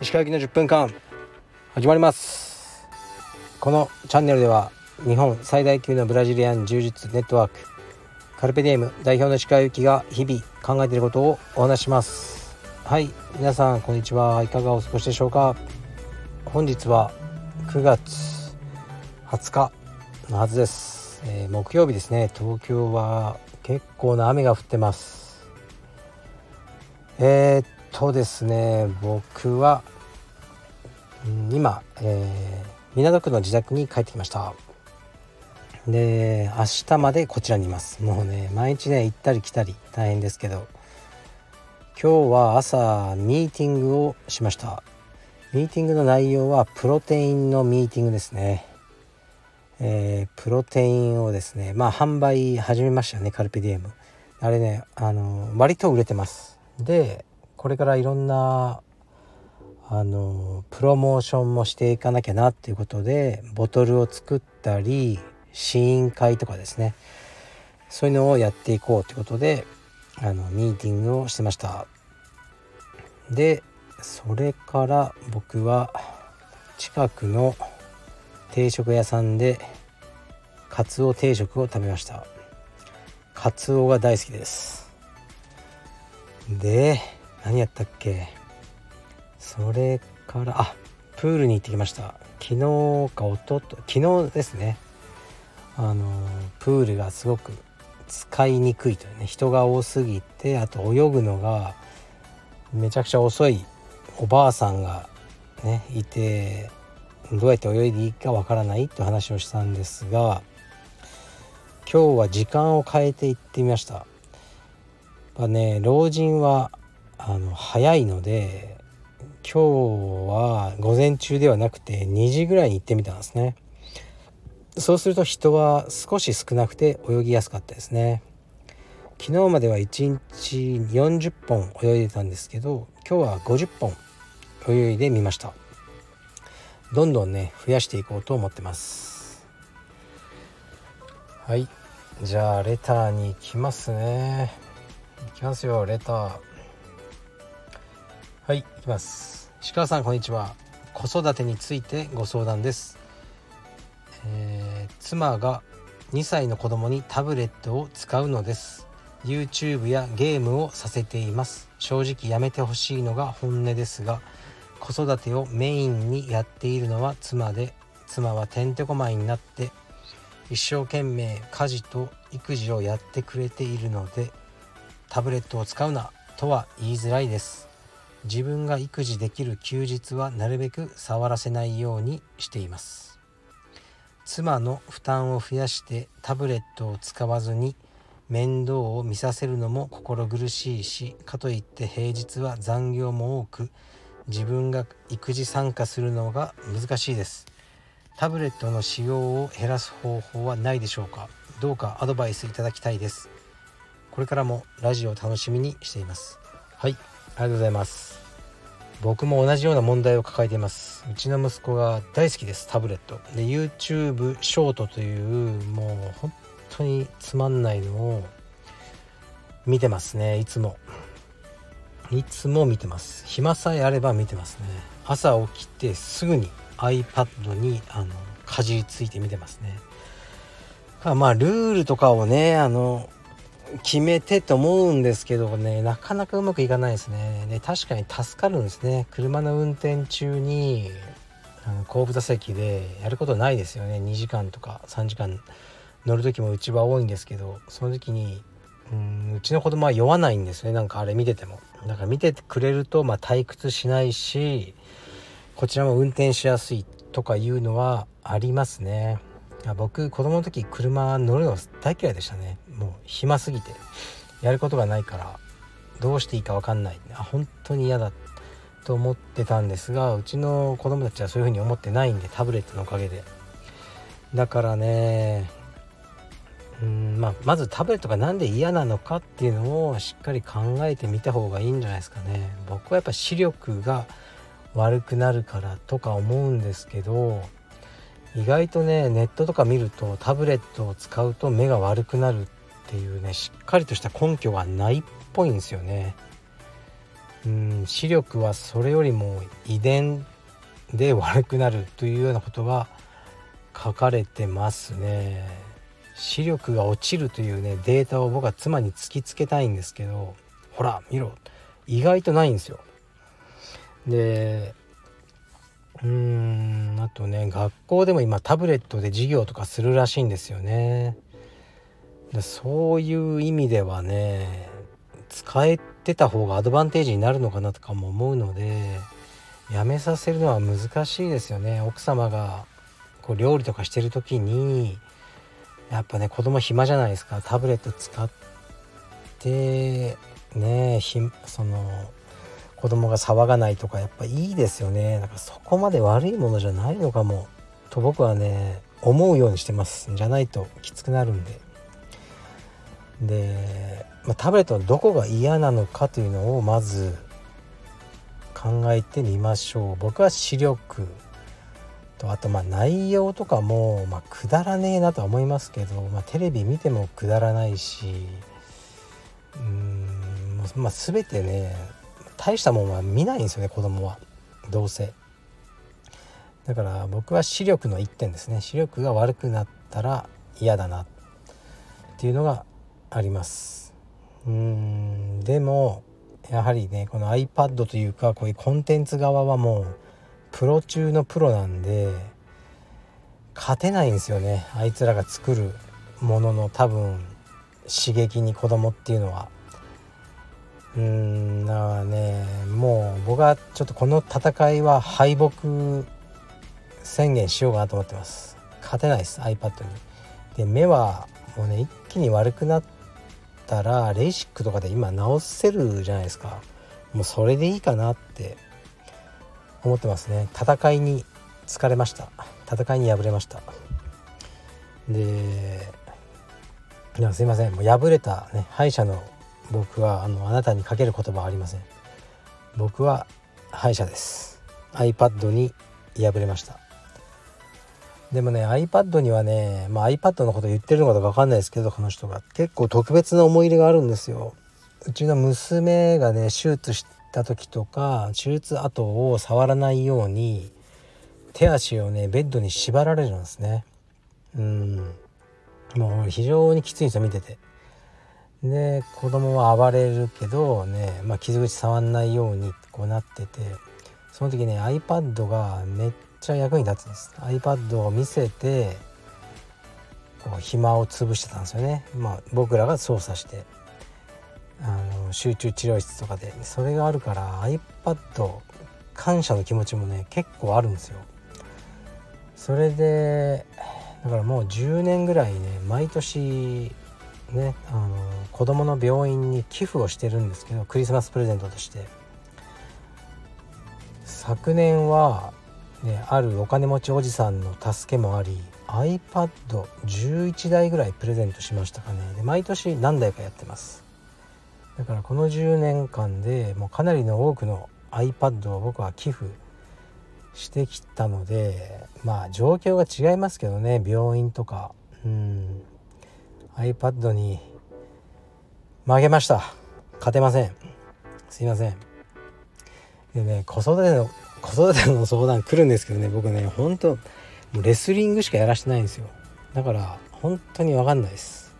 石川行きの10分間始まります。このチャンネルでは日本最大級のブラジリアン柔術ネットワーク。カルペディエム代表の石川行きが日々考えていることをお話します。はい。皆さんこんにちは。いかがお過ごしでしょうか？本日は9月20日のはずです、えー、木曜日ですね。東京は結構な雨が降ってます。えー、っとですね。僕は今、えー、港区の自宅に帰ってきました。で明日までこちらにいます。もうね毎日ね行ったり来たり大変ですけど。今日は朝ミーティングをしました。ミーティングの内容はプロテインのミーティングですね。えー、プロテインをですねまあ販売始めましたねカルピディエム。あれねあの割と売れてます。でこれからいろんなあのプロモーションもしていかなきゃなっていうことでボトルを作ったり試飲会とかですね。そういうのをやっていこうということであのミーティングをしてました。でそれから僕は近くの定食屋さんでカツオ定食を食べました。カツオが大好きです。で何やったっけ？それからあプールに行ってきました。昨日かおとと昨日ですね。あのプールがすごく使いにくいというね。人が多すぎてあと泳ぐのがめちゃくちゃ遅いおばあさんがねいてどうやって泳いでいいかわからないって話をしたんですが今日は時間を変えて行ってみました。やっぱね老人はあの早いので今日は午前中ではなくて2時ぐらいに行ってみたんですね。そうすると人は少し少なくて泳ぎやすかったですね。昨日までは1日40本泳いでたんですけど今日は50本泳いでみました。どんどんね増やしていこうと思ってます。はい。じゃあレターに行きますね。行きますよレター。はい行きます。石川さんこんにちは。子育てについてご相談です、えー、妻が2歳の子供にタブレットを使うのです。YouTube やゲームをさせています。正直やめてほしいのが本音ですが子育てをメインにやっているのは妻で妻はてんてこまいになって一生懸命家事と育児をやってくれているのでタブレットを使うなとは言いづらいです。自分が育児できる休日はなるべく触らせないようにしています。妻の負担を増やしてタブレットを使わずに面倒を見させるのも心苦しいしかといって平日は残業も多く自分が育児参加するのが難しいです。タブレットの使用を減らす方法はないでしょうか？どうかアドバイスいただきたいです。これからもラジオを楽しみにしています。はいありがとうございます。僕も同じような問題を抱えています。うちの息子が大好きですタブレット。で YouTube ショートというもう本当につまんないのを見てますねいつもいつも見てます。暇さえあれば見てますね。朝起きてすぐに iPad にあのかじりついて見てますね。まあルールとかをねあの決めてと思うんですけどねなかなかうまくいかないですね。で確かに助かるんですね。車の運転中に後部座席でやることないですよね。2時間とか3時間乗る時もうちは多いんですけどその時にうんうちの子供は酔わないんですね。なんかあれ見てても。だか見ててくれるとまあ退屈しないしこちらも運転しやすいとかいうのはありますね。僕子供の時車乗るの大嫌いでしたね。もう暇すぎて。やることがないからどうしていいか分かんない。あ本当に嫌だと思ってたんですがうちの子供たちはそういうふうに思ってないんでタブレットのおかげで。だからねうんまあ、まずタブレットが何で嫌なのかっていうのをしっかり考えてみた方がいいんじゃないですかね僕はやっぱ視力が悪くなるからとか思うんですけど意外とねネットとか見るとタブレットを使うと目が悪くなるっていうねしっかりとした根拠がないっぽいんですよね。うん視力はそれよりも遺伝で悪くなるというようなことが書かれてますね。視力が落ちるというねデータを僕は妻に突きつけたいんですけどほら見ろ意外とないんですよ。でうーんあとね学校でも今タブレットで授業とかするらしいんですよね。でそういう意味ではね使えてた方がアドバンテージになるのかなとかも思うのでやめさせるのは難しいですよね奥様がこう料理とかしてる時にやっぱね子供暇じゃないですか。タブレット使ってねひその子供が騒がないとかやっぱいいですよね。だからそこまで悪いものじゃないのかも。と僕はね思うようにしてます。じゃないときつくなるんで。で、まあ、タブレットのどこが嫌なのかというのをまず考えてみましょう。僕は視力とあとまあ内容とかも、まあ、くだらねえなとは思いますけど、まあ、テレビ見てもくだらないしうん、まあ、全てね大したもんは見ないんですよね子供は。どうせ。だから僕は視力の1点ですね。視力が悪くなったら嫌だなっていうのがあります。うんでもやはりねこの iPad というかこういうコンテンツ側はもうプロ中のプロなんで勝てないんですよね。あいつらが作るものの多分刺激に子供っていうのは。うーんだからねもう僕はちょっとこの戦いは敗北宣言しようかなと思ってます。勝てないです iPad に。で目はもうね一気に悪くなったらレーシックとかで今直せるじゃないですか。もうそれでいいかなって。思ってますね。戦いに疲れました。戦いに敗れました。ですいません。もう敗れたね敗者の僕はあのあなたにかける言葉はありません。僕は敗者です。iPad に敗れました。でもね iPad にはね、まあ、iPad のこと言ってるのかどうか分かんないですけどこの人が。結構特別な思い入れがあるんですよ。うちの娘がね手術した時とか手術後を触らないように手足をねベッドに縛られるんですね。うん。もう非常にきついんですよ見てて。で子供は暴れるけどね、まあ、傷口触んないようにこうなってて。その時ね iPad がめっちゃ役に立つんです。iPad を見せてこう暇を潰してたんですよね。まあ僕らが操作して。あの集中治療室とかでそれがあるから iPad 感謝の気持ちもね結構あるんですよ。それでだからもう10年ぐらいね毎年ねあの子供の病院に寄付をしてるんですけどクリスマスプレゼントとして。昨年は、ね、あるお金持ちおじさんの助けもあり iPad11 台ぐらいプレゼントしましたかね。で毎年何台かやってます。だからこの10年間でもうかなりの多くの iPad を僕は寄付してきたのでまあ状況が違いますけどね病院とか。うん。iPad に負けました。勝てません。すいません。でね子育ての子育ての相談来るんですけどね僕ねほんともうレスリングしかやらしてないんですよ。だから本当に分かんないです。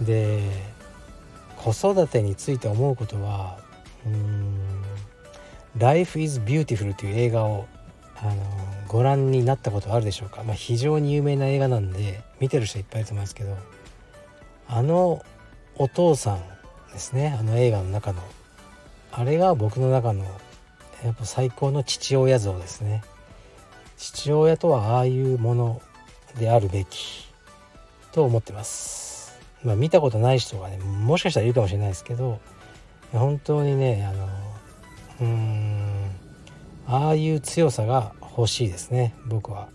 で子育てについて思うことはうーん「Life is Beautiful」という映画をあのご覧になったことあるでしょうか、まあ、非常に有名な映画なんで見てる人いっぱいいると思いますけどあのお父さんですねあの映画の中の。あれが僕の中のやっぱ最高の父親像ですね。父親とはああいうものであるべきと思ってます。まあ見たことない人がねもしかしたらいるかもしれないですけど本当にねあのうーんああいう強さが欲しいですね僕は。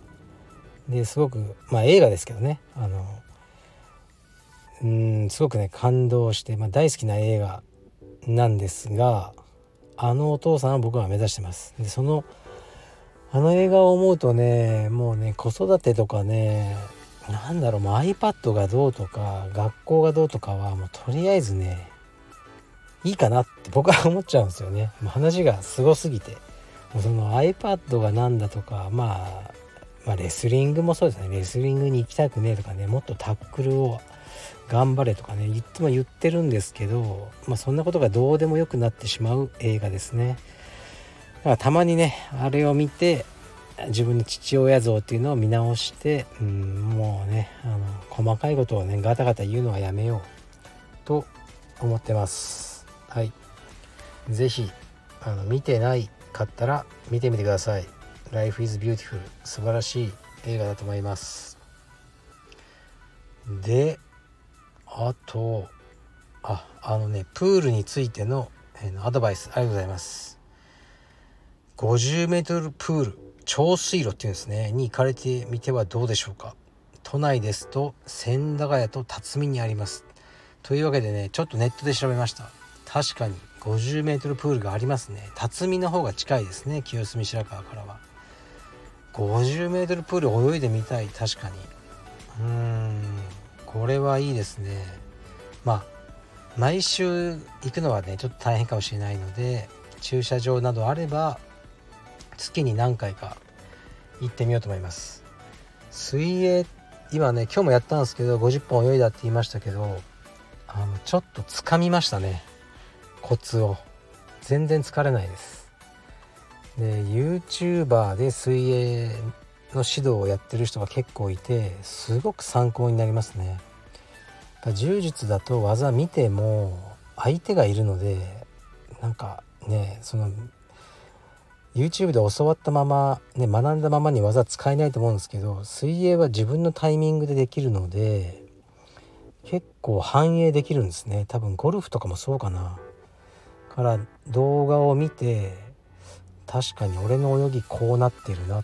ですごくまあ映画ですけどねあのうーんすごくね感動して、まあ、大好きな映画なんですがあのお父さんは僕は目指してます。でそのあの映画を思うとねもうね子育てとかねなんだろうもう iPad がどうとか学校がどうとかはもうとりあえずねいいかなって僕は思っちゃうんですよね。もう話がすごすぎて。もうその iPad がなんだとか、まあ、まあレスリングもそうですね。レスリングに行きたくねえとかねもっとタックルを頑張れとかねいつも言ってるんですけど、まあ、そんなことがどうでもよくなってしまう映画ですね。だからたまにねあれを見て自分の父親像っていうのを見直して、うん、もうねあの細かいことをねガタガタ言うのはやめようと思ってます。はい。是非あの見てないかったら見てみてください。Life is Beautiful 素晴らしい映画だと思います。であとああのねプールについての、え、アドバイスありがとうございます。50m プール。長水路っていうんですね。に行かれてみてはどうでしょうか。都内ですと千駄ヶ谷と辰巳にあります。というわけでねちょっとネットで調べました。確かに 50m プールがありますね。辰巳の方が近いですね。清澄白河からは。50m プール泳いでみたい。確かに。うーんこれはいいですね。まあ毎週行くのはねちょっと大変かもしれないので駐車場などあれば月に何回か行ってみようと思います。水泳今ね今日もやったんですけど50本泳いだって言いましたけどあのちょっとつかみましたね。コツを。全然疲れないです。で YouTuber で水泳の指導をやってる人が結構いてすごく参考になりますね。柔術だと技見ても相手がいるのでなんかねその YouTube で教わったまま、ね、学んだままに技使えないと思うんですけど水泳は自分のタイミングでできるので結構反映できるんですね。多分ゴルフとかもそうかな。から動画を見て確かに俺の泳ぎこうなってるなっ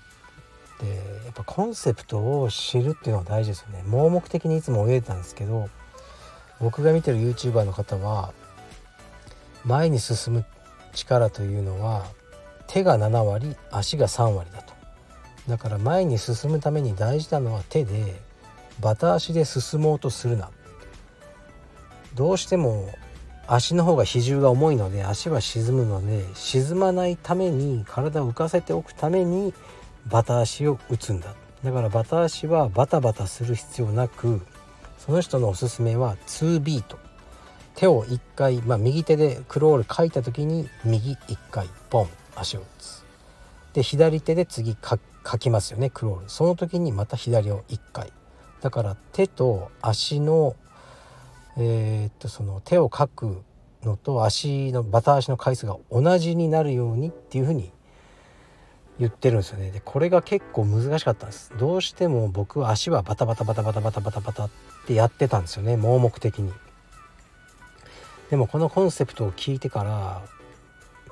てやっぱコンセプトを知るっていうのは大事ですよね。盲目的にいつも泳いでたんですけど僕が見てる YouTuber の方は前に進む力というのは手が7割足が3割だと。だから前に進むために大事なのは手でバタ足で進もうとするな。どうしても足の方が比重が重いので足は沈むので沈まないために体を浮かせておくためにバタ足を打つんだ。だからバタ足はバタバタする必要なくその人のおすすめは2ビート。手を1回、まあ、右手でクロール書いた時に右1回ポン。足を打つ。で左手で次か書きますよねクロール。その時にまた左を1回。だから手と足のえー、っとその手を書くのと足のバタ足の回数が同じになるようにっていうふうに言ってるんですよね。でこれが結構難しかったんです。どうしても僕は足はバタバタバタバタバタバタバタってやってたんですよね盲目的に。でもこのコンセプトを聞いてから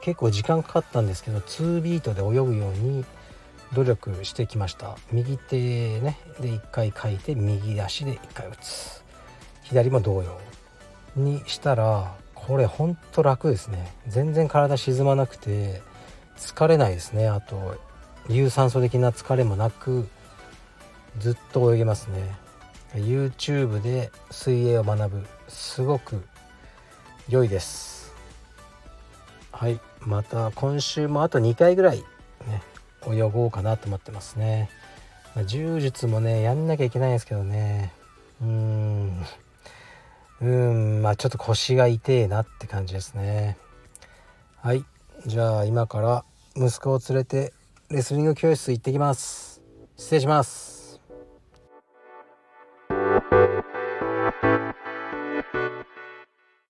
結構時間かかったんですけど2ビートで泳ぐように努力してきました。右手ねで1回書いて右足で1回打つ。左も同様にしたらこれほんと楽ですね。全然体沈まなくて疲れないですね。あと有酸素的な疲れもなくずっと泳げますね。YouTube で水泳を学ぶすごく良いです。はい。また今週もあと2回ぐらいね泳ごうかなと思ってますね、まあ、柔術もねやんなきゃいけないんですけどね。うん。うんまあちょっと腰が痛えなって感じですね。はい。じゃあ今から息子を連れてレスリング教室行ってきます。失礼します。